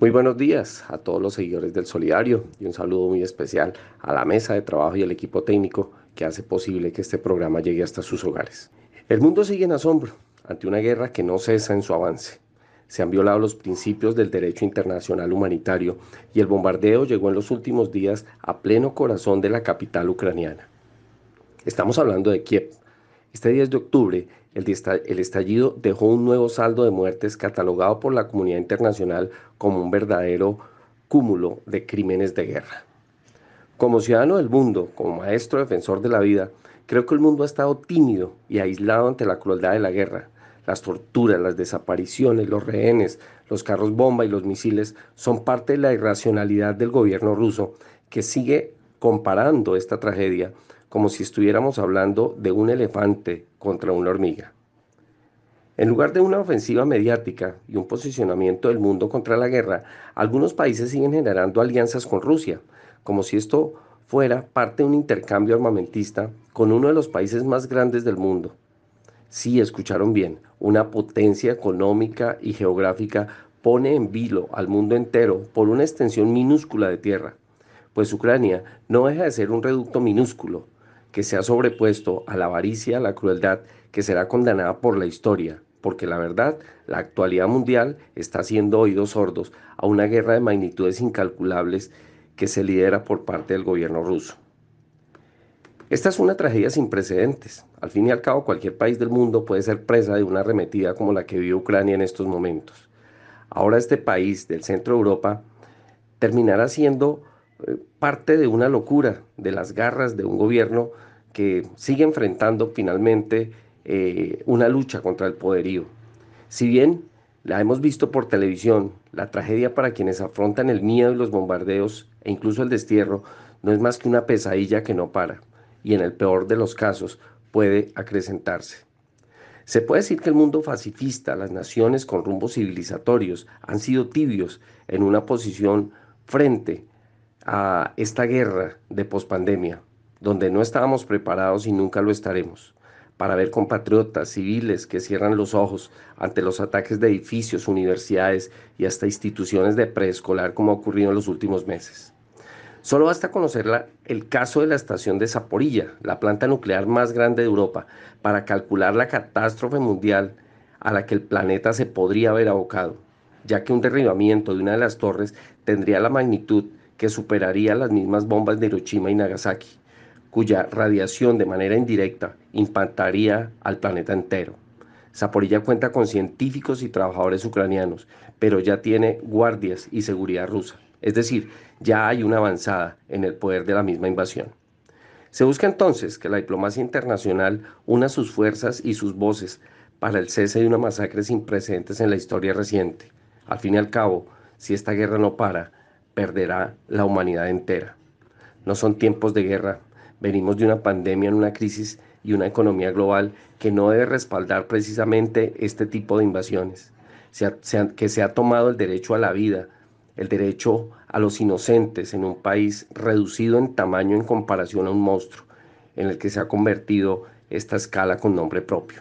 Muy buenos días a todos los seguidores del Solidario y un saludo muy especial a la mesa de trabajo y al equipo técnico que hace posible que este programa llegue hasta sus hogares. El mundo sigue en asombro ante una guerra que no cesa en su avance. Se han violado los principios del derecho internacional humanitario y el bombardeo llegó en los últimos días a pleno corazón de la capital ucraniana. Estamos hablando de Kiev. Este 10 de octubre, el estallido dejó un nuevo saldo de muertes catalogado por la comunidad internacional como un verdadero cúmulo de crímenes de guerra. Como ciudadano del mundo, como maestro defensor de la vida, creo que el mundo ha estado tímido y aislado ante la crueldad de la guerra. Las torturas, las desapariciones, los rehenes, los carros bomba y los misiles son parte de la irracionalidad del gobierno ruso que sigue comparando esta tragedia como si estuviéramos hablando de un elefante contra una hormiga. En lugar de una ofensiva mediática y un posicionamiento del mundo contra la guerra, algunos países siguen generando alianzas con Rusia, como si esto fuera parte de un intercambio armamentista con uno de los países más grandes del mundo. Sí, escucharon bien, una potencia económica y geográfica pone en vilo al mundo entero por una extensión minúscula de tierra, pues Ucrania no deja de ser un reducto minúsculo, que se ha sobrepuesto a la avaricia, a la crueldad, que será condenada por la historia, porque la verdad, la actualidad mundial está haciendo oídos sordos a una guerra de magnitudes incalculables que se lidera por parte del gobierno ruso. Esta es una tragedia sin precedentes. Al fin y al cabo, cualquier país del mundo puede ser presa de una arremetida como la que vive Ucrania en estos momentos. Ahora este país del centro de Europa terminará siendo parte de una locura, de las garras de un gobierno que sigue enfrentando finalmente eh, una lucha contra el poderío. Si bien la hemos visto por televisión, la tragedia para quienes afrontan el miedo y los bombardeos e incluso el destierro no es más que una pesadilla que no para y en el peor de los casos puede acrecentarse. Se puede decir que el mundo pacifista, las naciones con rumbos civilizatorios, han sido tibios en una posición frente a esta guerra de pospandemia, donde no estábamos preparados y nunca lo estaremos, para ver compatriotas civiles que cierran los ojos ante los ataques de edificios, universidades y hasta instituciones de preescolar como ha ocurrido en los últimos meses. Solo basta conocer el caso de la estación de Zaporilla, la planta nuclear más grande de Europa, para calcular la catástrofe mundial a la que el planeta se podría haber abocado, ya que un derribamiento de una de las torres tendría la magnitud que superaría las mismas bombas de Hiroshima y Nagasaki, cuya radiación de manera indirecta impactaría al planeta entero. Zaporilla cuenta con científicos y trabajadores ucranianos, pero ya tiene guardias y seguridad rusa. Es decir, ya hay una avanzada en el poder de la misma invasión. Se busca entonces que la diplomacia internacional una sus fuerzas y sus voces para el cese de una masacre sin precedentes en la historia reciente. Al fin y al cabo, si esta guerra no para, perderá la humanidad entera. No son tiempos de guerra, venimos de una pandemia, en una crisis y una economía global que no debe respaldar precisamente este tipo de invasiones, que se ha tomado el derecho a la vida, el derecho a los inocentes en un país reducido en tamaño en comparación a un monstruo, en el que se ha convertido esta escala con nombre propio.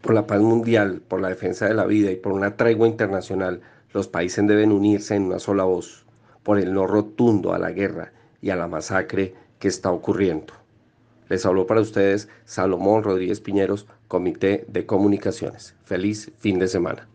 Por la paz mundial, por la defensa de la vida y por una tregua internacional, los países deben unirse en una sola voz por el no rotundo a la guerra y a la masacre que está ocurriendo. Les habló para ustedes Salomón Rodríguez Piñeros, Comité de Comunicaciones. Feliz fin de semana.